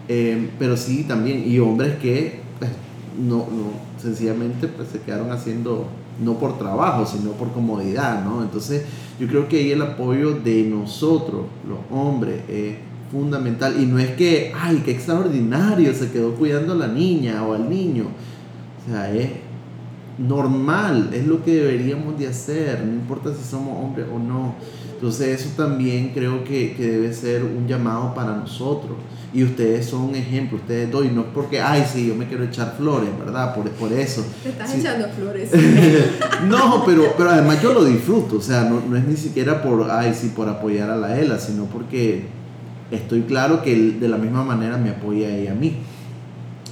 Eh, pero sí también, y hombres que pues, no, no, sencillamente pues, se quedaron haciendo, no por trabajo, sino por comodidad, ¿no? Entonces, yo creo que ahí el apoyo de nosotros, los hombres, es fundamental. Y no es que, ay, qué extraordinario, se quedó cuidando a la niña o al niño. O sea, es normal, es lo que deberíamos de hacer, no importa si somos hombres o no. Entonces eso también creo que, que, debe ser un llamado para nosotros. Y ustedes son un ejemplo, ustedes dos, y no es porque, ay, sí, yo me quiero echar flores, ¿verdad? Por, por eso. Te estás echando flores. no, pero, pero además yo lo disfruto, o sea, no, no, es ni siquiera por, ay, sí, por apoyar a la ELA, sino porque estoy claro que de la misma manera me apoya ella a mí.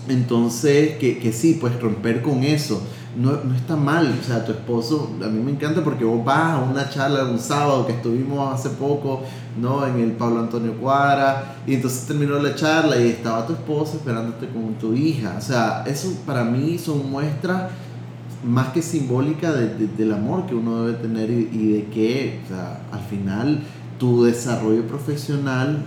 Entonces, que, que sí, pues romper con eso no, no, está mal. O sea, tu esposo, a mí me encanta porque vos vas a una charla un sábado que estuvimos hace poco, ¿no? En el Pablo Antonio Cuara, y entonces terminó la charla y estaba tu esposo esperándote con tu hija. O sea, eso para mí son muestras más que simbólicas de, del amor que uno debe tener y, de que, o sea, al final tu desarrollo profesional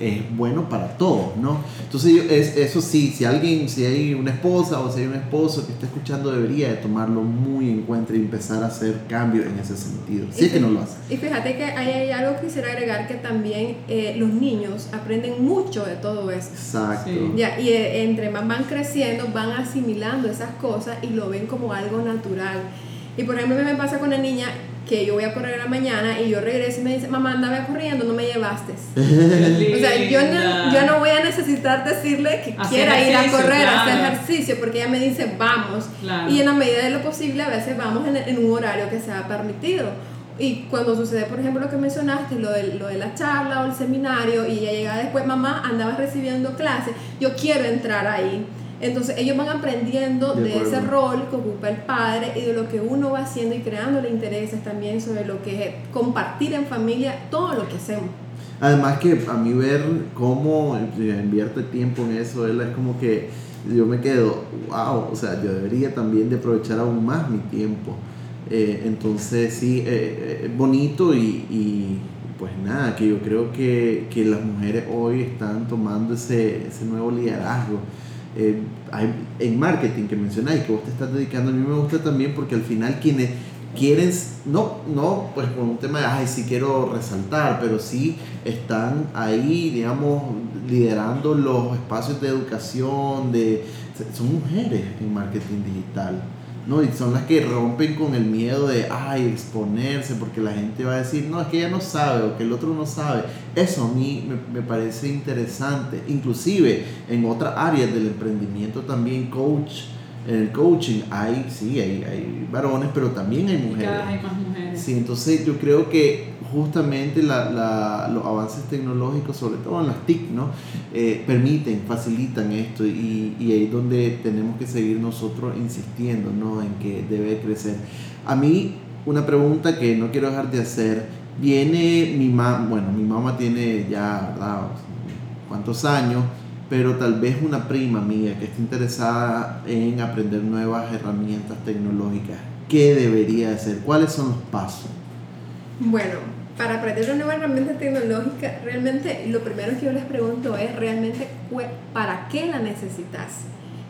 es bueno para todos, ¿no? Entonces, es, eso sí, si alguien, si hay una esposa o si hay un esposo que está escuchando, debería de tomarlo muy en cuenta y empezar a hacer cambios en ese sentido, si es que no lo hace. Y fíjate que hay, algo que quisiera agregar que también eh, los niños aprenden mucho de todo eso. Exacto. Ya, y eh, entre más van creciendo, van asimilando esas cosas y lo ven como algo natural. Y por ejemplo, a mí me pasa con la niña que yo voy a correr a la mañana y yo regreso y me dice, mamá, andaba corriendo, no me llevaste. o sea, yo no, yo no voy a necesitar decirle que quiera ir a correr, a hacer ejercicio, porque ella me dice, vamos. Y en la medida de lo posible, a veces vamos en, en un horario que sea permitido. Y cuando sucede, por ejemplo, lo que mencionaste, lo de, lo de la charla o el seminario, y ella llega después, mamá, andaba recibiendo clases, yo quiero entrar ahí. Entonces ellos van aprendiendo de, ese rol que ocupa el padre y de lo que uno va haciendo y creándole intereses también sobre lo que es compartir en familia todo lo que hacemos. Además que a mí ver cómo invierte tiempo en eso, él es como que yo me quedo, wow, o sea, yo debería también de aprovechar aún más mi tiempo. Eh, entonces sí, eh, eh, bonito y, y, pues nada, que yo creo que, que las mujeres hoy están tomando ese, ese nuevo liderazgo eh, en marketing que mencionáis, que vos te estás dedicando, a mí me gusta también porque al final quienes quieren, no, no pues con un tema de, ay, sí quiero resaltar, pero sí están ahí, digamos, liderando los espacios de educación, de, son mujeres en marketing digital. ¿No? Y son las que rompen con el miedo de, ay, exponerse, porque la gente va a decir, no, es que ella no sabe o que el otro no sabe. Eso a mí me, parece interesante. Inclusive en otras áreas del emprendimiento también, coach, el coaching hay, sí, hay, hay varones, pero también hay mujeres. hay más mujeres. Sí, entonces yo creo que justamente la, la, los avances tecnológicos, sobre todo en las TIC, ¿no? Eh, permiten, facilitan esto y, y, ahí es donde tenemos que seguir nosotros insistiendo ¿no? en que debe crecer. A mí, una pregunta que no quiero dejar de hacer, viene mi mamá, bueno, mi mamá tiene ya, ¿verdad? ¿Cuántos años? Pero tal vez una prima mía que esté interesada en aprender nuevas herramientas tecnológicas, ¿qué debería hacer? ¿Cuáles son los pasos? Bueno, para aprender una nueva herramienta tecnológica, realmente lo primero que yo les pregunto es realmente para qué la necesitas.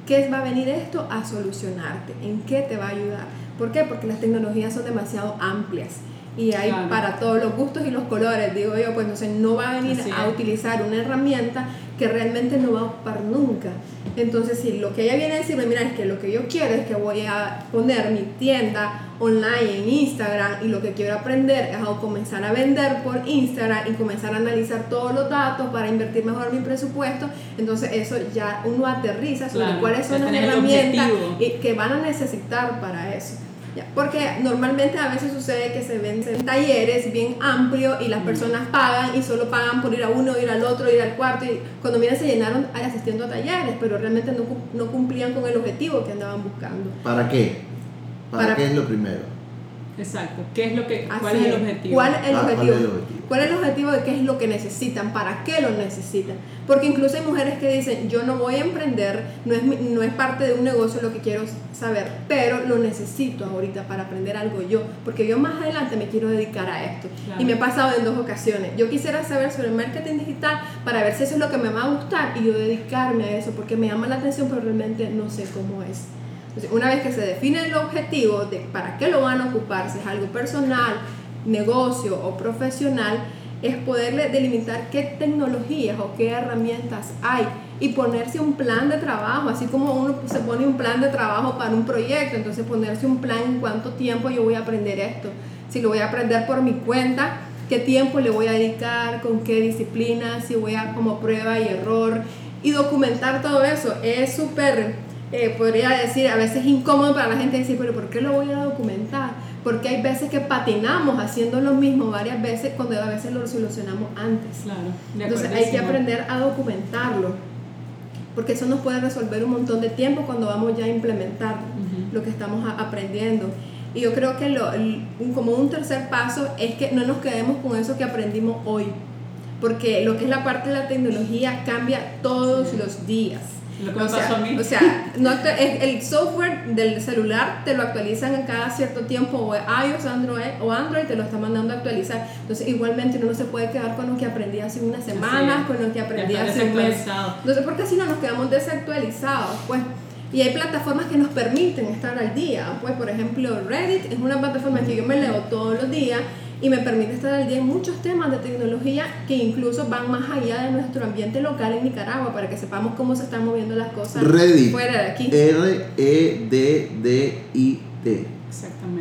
¿Qué va a venir esto a solucionarte? ¿En qué te va a ayudar? ¿Por qué? Porque las tecnologías son demasiado amplias y hay para todos los gustos y los colores, digo yo, pues entonces no va a venir a utilizar una herramienta que realmente no va a ocupar nunca. Entonces, si lo que ella viene a decirme, mira, es que lo que yo quiero es que voy a poner mi tienda online en Instagram y lo que quiero aprender es a comenzar a vender por Instagram y comenzar a analizar todos los datos para invertir mejor mi presupuesto, entonces eso ya uno aterriza sobre cuáles son las herramientas que van a necesitar para eso. Porque normalmente a veces sucede que se venden talleres bien amplios y las personas pagan y solo pagan por ir a uno, ir al otro, ir al cuarto y cuando miran se llenaron asistiendo a talleres, pero realmente no, no cumplían con el objetivo que andaban buscando. ¿Para qué? ¿Para, qué es lo primero? Exacto. ¿Qué es lo que, cuál, es el objetivo? ¿Cuál es el objetivo? ¿Cuál es el objetivo de qué es lo que necesitan? ¿Para qué lo necesitan? Porque incluso hay mujeres que dicen, yo no voy a emprender, no es, no es parte de un negocio lo que quiero saber, pero lo necesito ahorita para aprender algo yo, porque yo más adelante me quiero dedicar a esto. Y me ha pasado en dos ocasiones. Yo quisiera saber sobre el marketing digital para ver si eso es lo que me va a gustar y yo dedicarme a eso, porque me llama la atención, pero realmente no sé cómo es una vez que se define el objetivo de para qué lo van a ocupar, si es algo personal, negocio o profesional, es poderle delimitar qué tecnologías o qué herramientas hay y ponerse un plan de trabajo, así como uno se pone un plan de trabajo para un proyecto, entonces ponerse un plan en cuánto tiempo yo voy a aprender esto, si lo voy a aprender por mi cuenta, qué tiempo le voy a dedicar, con qué disciplina, si voy a como prueba y error. Y documentar todo eso es súper, eh, podría decir, a veces incómodo para la gente decir, pero ¿por qué lo voy a documentar? Porque hay veces que patinamos haciendo lo mismo varias veces cuando a veces lo solucionamos antes. Claro, Entonces hay que aprender a documentarlo, porque eso nos puede resolver un montón de tiempo cuando vamos ya a implementar lo que estamos aprendiendo. Y yo creo que lo, como un tercer paso es que no nos quedemos con eso que aprendimos hoy, porque lo que es la parte de la tecnología cambia todos los días. Lo que o pasó sea, a mí. O sea, no, el software del celular te lo actualizan en cada cierto tiempo, o iOS Android, o Android te lo está mandando a actualizar. Entonces, igualmente uno no se puede quedar con lo que aprendí hace unas semanas, con lo que aprendí hace un mes. Entonces, porque si no nos quedamos desactualizados, pues. Y hay plataformas que nos permiten estar al día. Pues, por ejemplo, Reddit es una plataforma que yo me leo todos los días y me permite estar al día en muchos temas de tecnología que incluso van más allá de nuestro ambiente local en Nicaragua para que sepamos cómo se están moviendo las cosas fuera de aquí. R-E-D-D-I-T. Exactamente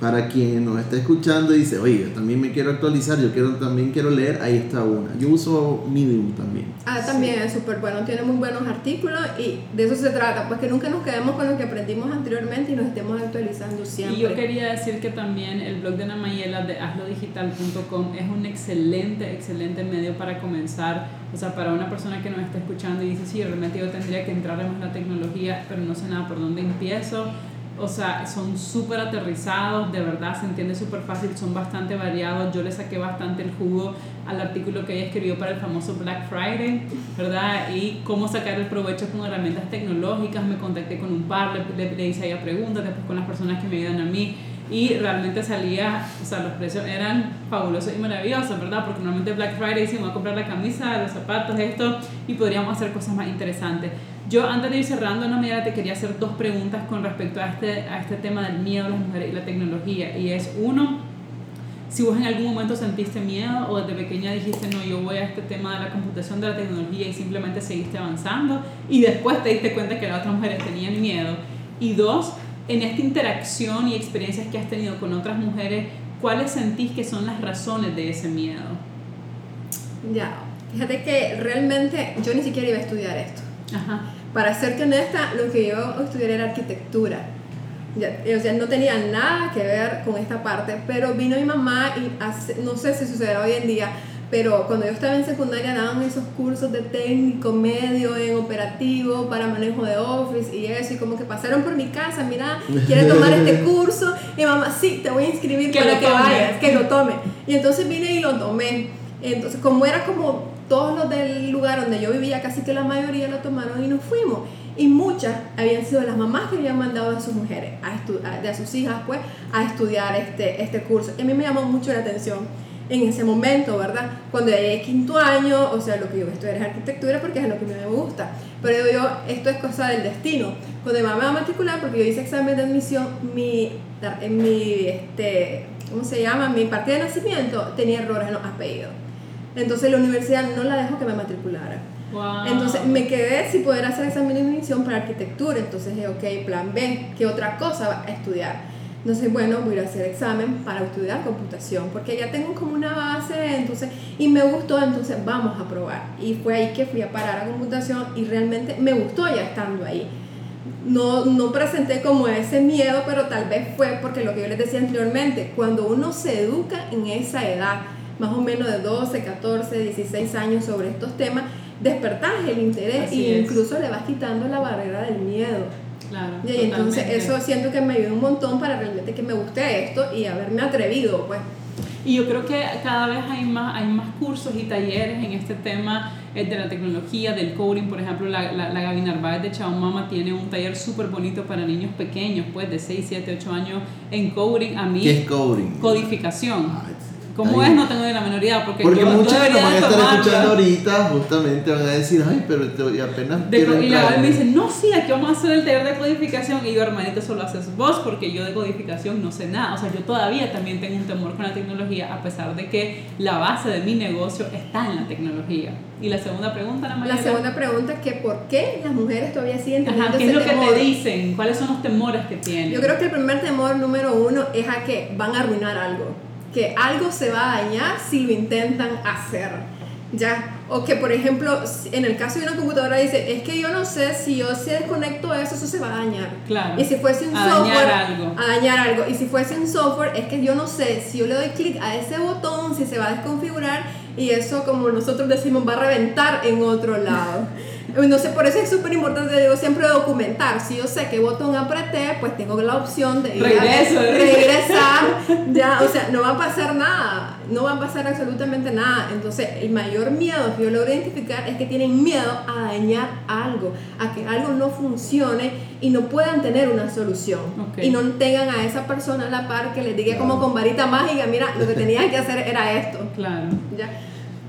para quien nos está escuchando y dice, oye, yo también me quiero actualizar, yo quiero, también quiero leer, ahí está una. Yo uso Medium también. Ah, también es súper bueno, tiene muy buenos artículos y de eso se trata, pues que nunca nos quedemos con lo que aprendimos anteriormente y nos estemos actualizando siempre. Y yo quería decir que también el blog de Namayela de hazlodigital.com es un excelente, excelente medio para comenzar, o sea, para una persona que nos está escuchando y dice, sí, realmente yo tendría que entrar en la tecnología, pero no sé nada por dónde empiezo o sea, son súper aterrizados, de verdad, se entiende súper fácil, son bastante variados. Yo le saqué bastante el jugo al artículo que ella escribió para el famoso Black Friday, ¿verdad? Y cómo sacar el provecho con herramientas tecnológicas. Me contacté con un par, le, le, hice a ella preguntas, después con las personas que me ayudan a mí. Y realmente salía, o sea, los precios eran fabulosos y maravillosos, ¿verdad? Porque normalmente Black Friday decimos a comprar la camisa, los zapatos, esto, y podríamos hacer cosas más interesantes. Yo antes de ir cerrando una medida te quería hacer dos preguntas con respecto a este, a este tema del miedo a las mujeres y la tecnología. Y es uno, si vos en algún momento sentiste miedo o desde pequeña dijiste, no, yo voy a este tema de la computación, de la tecnología y simplemente seguiste avanzando y después te diste cuenta que las otras mujeres tenían miedo. Y dos, en esta interacción y experiencias que has tenido con otras mujeres, ¿cuáles sentís que son las razones de ese miedo? Ya, fíjate que realmente yo ni siquiera iba a estudiar esto. Ajá. Para serte honesta, lo que yo estudié era arquitectura. o sea, no tenía nada que ver con esta parte, pero vino mi mamá y no sé si sucederá hoy en día, pero cuando yo estaba en secundaria daban esos cursos de técnico medio en operativo para manejo de office y eso, y como que pasaron por mi casa, mira, quiere tomar este curso, y mamá, sí, te voy a inscribir para que vayas, que lo tome. Y entonces vine y lo tomé. Entonces, como era como todos los del lugar donde yo vivía, casi que la mayoría lo tomaron y nos fuimos. Y muchas habían sido las mamás que habían mandado a sus mujeres, a, de a sus hijas, pues, a estudiar este, este curso. Y a mí me llamó mucho la atención en ese momento, ¿verdad? Cuando ya llegué quinto año, o sea, lo que yo voy a estudiar es arquitectura porque es lo que me gusta. Pero yo, yo esto es cosa del destino. Cuando mi mamá me va a matricular, porque yo hice examen de admisión, mi, mi este, ¿cómo se llama? Mi partida de nacimiento tenía errores en los apellidos. Entonces la universidad no la dejó que me matriculara. Entonces me quedé sin poder hacer examen de admisión para arquitectura. Entonces dije, ok, plan B, ¿qué otra cosa va a estudiar? Entonces, bueno, voy a hacer examen para estudiar computación, porque ya tengo como una base, entonces, y me gustó, entonces vamos a probar. Y fue ahí que fui a parar a computación y realmente me gustó ya estando ahí. No, no presenté como ese miedo, pero tal vez fue porque lo que yo les decía anteriormente, cuando uno se educa en esa edad, más o menos de 12, 14, 16 años sobre estos temas, despertas el interés e incluso le vas quitando la barrera del miedo. Claro, y entonces eso siento que me ayudó un montón para realmente que me guste esto y haberme atrevido, pues. Y yo creo que cada vez hay más, hay más cursos y talleres en este tema eh, de la tecnología, del coding. Por ejemplo, la, la, la Gaby Narváez de Chao Mama tiene un taller súper bonito para niños pequeños, pues de 6, 7, 8 años en coding. A mí, ¿Qué es coding? Codificación. Ah, ¿Cómo es? No tengo ni la minoría. Porque, porque yo, que nos van a estar tomarla. escuchando ahorita justamente van a decir, ay, pero te- y apenas. De- y la entrar". Gaby me dice, no, sí, aquí vamos a hacer el taller de codificación. Y yo, hermanito, solo haces vos, porque yo de codificación no sé nada. O sea, yo todavía también tengo un temor con la tecnología, a pesar de que la base de mi negocio está en la tecnología. Y la segunda pregunta, La Mariela? segunda pregunta es que ¿por qué las mujeres todavía siguen teniendo Ajá, ¿qué es ese lo que temor? te dicen? ¿Cuáles son los temores que tienen? Yo creo que el primer temor número uno es a que van a arruinar algo, que algo se va a dañar si lo intentan hacer, ¿ya? O que, por ejemplo, en el caso de una computadora dice, es que yo no sé si yo si desconecto eso, eso se va a dañar. Claro. Y si fuese un A dañar software, algo. a dañar algo. Y si fuese un software, es que yo no sé si yo le doy clic a ese botón, si se va a desconfigurar y eso, como nosotros decimos, va a reventar en otro lado. Entonces, por eso es súper importante, digo, siempre documentar. Si yo sé qué botón apreté, pues tengo la opción de ir a- Regreso, regresar. Ya, o sea, no va a pasar nada. No va a pasar absolutamente nada. Entonces, el mayor miedo que yo logro identificar es que tienen miedo a dañar algo, a que algo no funcione y no puedan tener una solución. Ok. Y no tengan a esa persona a la par que les diga como con varita mágica, mira, lo que tenías que hacer era esto. Claro. Ya.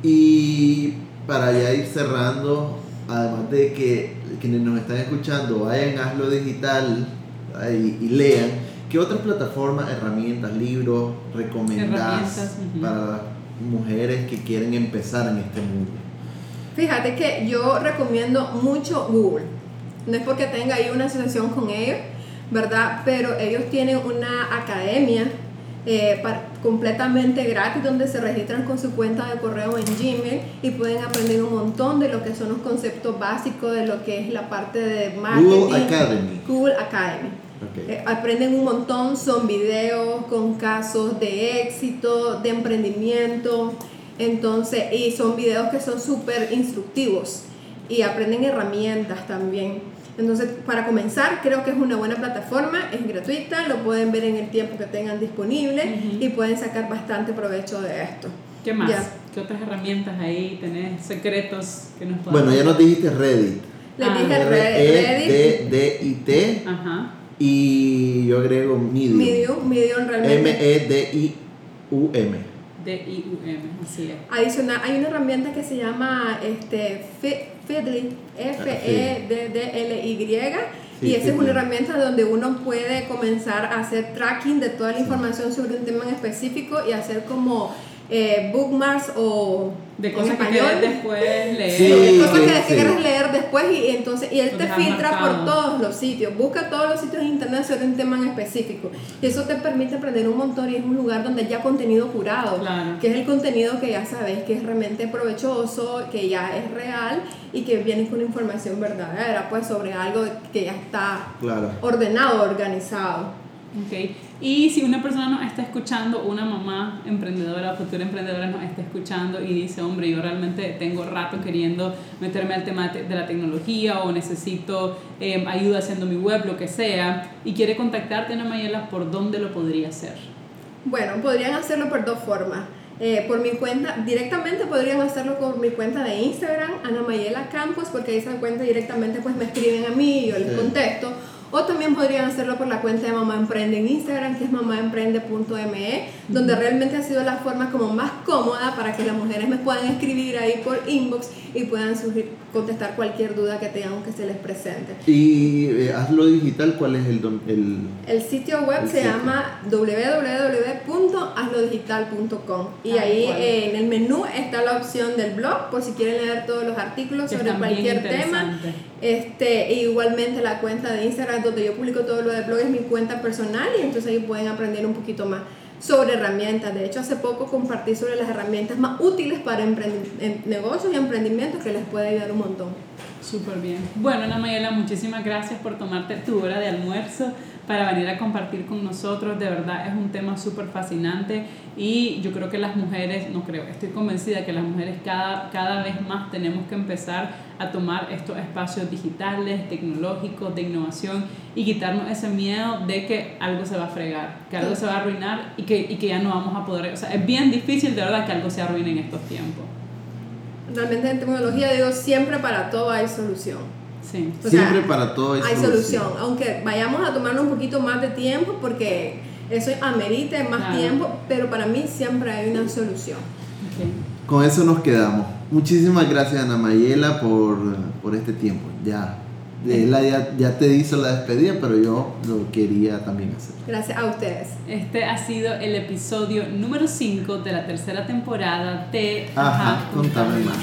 Y para ya ir cerrando, además de que quienes nos están escuchando vayan a Hazlo Digital y lean, ¿qué otras plataformas, herramientas, libros recomendás Herramientas, para mujeres que quieren empezar en este mundo? Fíjate que yo recomiendo mucho Google. No es porque tenga ahí una asociación con ellos, ¿verdad? Pero ellos tienen una academia eh, completamente gratis donde se registran con su cuenta de correo en Gmail y pueden aprender un montón de lo que son los conceptos básicos de lo que es la parte de marketing. Google Academy. Google Academy. Eh, aprenden un montón, son videos con casos de éxito, de emprendimiento, entonces, y son videos que son súper instructivos y aprenden herramientas también. Entonces, para comenzar, creo que es una buena plataforma, es gratuita, lo pueden ver en el tiempo que tengan disponible Ujú. y pueden sacar bastante provecho de esto. ¿Qué más? Ya. ¿Qué otras herramientas ahí tenés? Secretos que nos puedan Bueno, ya nos dijiste Reddit. Les Ah. dije R Red- E Reddit, D D I Ajá. y yo agrego Medium. Medium, Medium realmente. M E D I U M. D-I-U-M, así es. Adicional, hay una herramienta que se llama este, Fi- Feedly, F-E-D-D-L-Y, Sí, y esa es una herramienta donde uno puede comenzar a hacer tracking de toda la información sobre un tema en específico y hacer como eh, bookmarks o De en cosas que español. querés después leer. Sí, de cosas que sí. quieres leer después y entonces y él te filtra marcado. por todos los sitios busca todos los sitios en internet sobre un tema en específico y eso te permite aprender un montón y es un lugar donde ya contenido curado Claro. que es el contenido que ya sabes que es realmente provechoso que ya es real y que viene con información verdadera pues sobre algo que ya está Claro. ordenado organizado Ok. Y si una persona nos está escuchando, una mamá emprendedora, futura emprendedora nos está escuchando y dice, hombre, yo realmente tengo rato queriendo meterme al tema de la tecnología o necesito eh, ayuda haciendo mi web, lo que sea, y quiere contactarte, Ana Mayela, ¿por dónde lo podría hacer? Bueno, podrían hacerlo por dos formas. Eh, por mi cuenta, directamente podrían hacerlo por mi cuenta de Instagram, Ana Mayela Campos, porque esa cuenta directamente pues me escriben a mí y yo les Sí. contesto. O también podrían hacerlo por la cuenta de Mamá Emprende en Instagram, que es mamaemprende.me, donde realmente ha sido la forma como más cómoda para que las mujeres me puedan escribir ahí por inbox y puedan surgir, contestar cualquier duda que tengan que se les presente. Y eh, hazlo digital, ¿cuál es el, el El sitio web El se sitio. llama www.hazlodigital.com y Tal ahí eh, en el menú está la opción del blog por si quieren leer todos los artículos Que sobre cualquier tema. Este, e igualmente la cuenta de Instagram donde yo publico todo lo de blog es mi cuenta personal y entonces ahí pueden aprender un poquito más sobre herramientas. De hecho, hace poco compartí sobre las herramientas más útiles para negocios y emprendimientos que les puede ayudar un montón. Súper bien. Bueno, Ana Mayela, muchísimas gracias por tomarte tu hora de almuerzo para venir a compartir con nosotros. De verdad es un tema súper fascinante y yo creo que las mujeres, no creo, estoy convencida que las mujeres cada, cada vez más tenemos que empezar a tomar estos espacios digitales, tecnológicos, de innovación y quitarnos ese miedo de que algo se va a fregar, que algo se va a arruinar y que, y que ya no vamos a poder. O sea, es bien difícil de verdad que algo se arruine en estos tiempos. Realmente en tecnología digo, siempre para todo hay solución. Sí. O sea, Siempre para todo hay, hay solución. Aunque vayamos a tomarnos un poquito más de tiempo porque eso amerite más tiempo, pero para mí siempre hay una solución. Con eso nos quedamos. Muchísimas gracias Ana Mayela por, por este tiempo. Ya ya, ya, te hizo la despedida, pero yo lo quería también hacer. Gracias a ustedes. Este ha sido el episodio número 5 de la tercera temporada de Ajá, contame más.